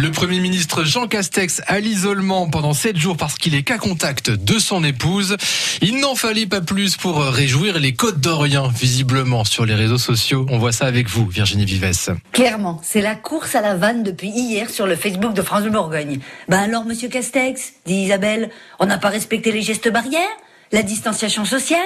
Le Premier ministre Jean Castex à l'isolement pendant sept jours parce qu'il est qu'à contact de son épouse. Il n'en fallait pas plus pour réjouir les Côtes d'Orient, visiblement, sur les réseaux sociaux. On voit ça avec vous, Virginie Vives. Clairement, c'est la course à la vanne depuis hier sur le Facebook de France de Bourgogne. Ben alors, monsieur Castex, dit Isabelle, on n'a pas respecté les gestes barrières la distanciation sociale,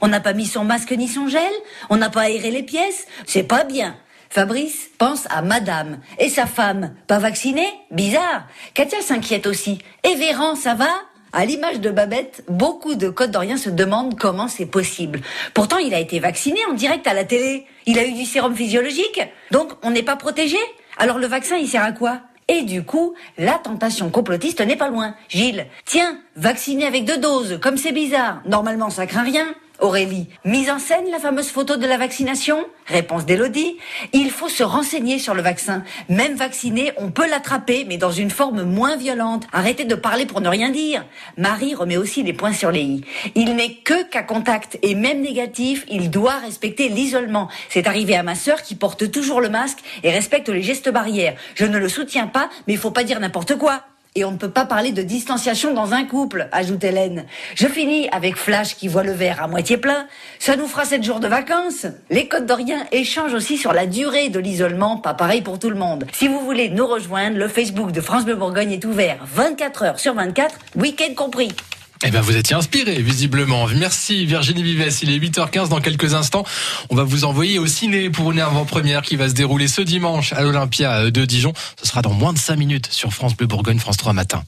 on n'a pas mis son masque ni son gel, on n'a pas aéré les pièces, c'est pas bien. Fabrice pense à madame. Et sa femme, pas vaccinée? Bizarre. Katia s'inquiète aussi. Et Véran, ça va? À l'image de Babette, beaucoup de Côtes d'Orient se demandent comment c'est possible. Pourtant, il a été vacciné en direct à la télé. Il a eu du sérum physiologique. Donc, on n'est pas protégé? Alors, le vaccin, il sert à quoi? Et du coup, la tentation complotiste n'est pas loin. Gilles, tiens, vacciné avec deux doses, comme c'est bizarre. Normalement, ça craint rien. Aurélie, mise en scène la fameuse photo de la vaccination? Réponse d'Elodie. Il faut se renseigner sur le vaccin. Même vacciné, on peut l'attraper, mais dans une forme moins violente. Arrêtez de parler pour ne rien dire. Marie remet aussi les points sur les i. Il n'est que qu'à contact, et même négatif, il doit respecter l'isolement. C'est arrivé à ma sœur qui porte toujours le masque et respecte les gestes barrières. Je ne le soutiens pas, mais il faut pas dire n'importe quoi. Et on ne peut pas parler de distanciation dans un couple, ajoute Hélène. Je finis avec Flash qui voit le verre à moitié plein. Ça nous fera sept jours de vacances. Les Côtes d'Orient échangent aussi sur la durée de l'isolement, pas pareil pour tout le monde. Si vous voulez nous rejoindre, le Facebook de France Bleu Bourgogne est ouvert 24 heures sur 24, week-end compris. Eh bien, vous étiez inspiré, visiblement. Merci Virginie Vives. Il est 8h15 dans quelques instants. On va vous envoyer au ciné pour une avant-première qui va se dérouler ce dimanche à l'Olympia de Dijon. Ce sera dans moins de 5 minutes sur France Bleu Bourgogne, France 3 matin.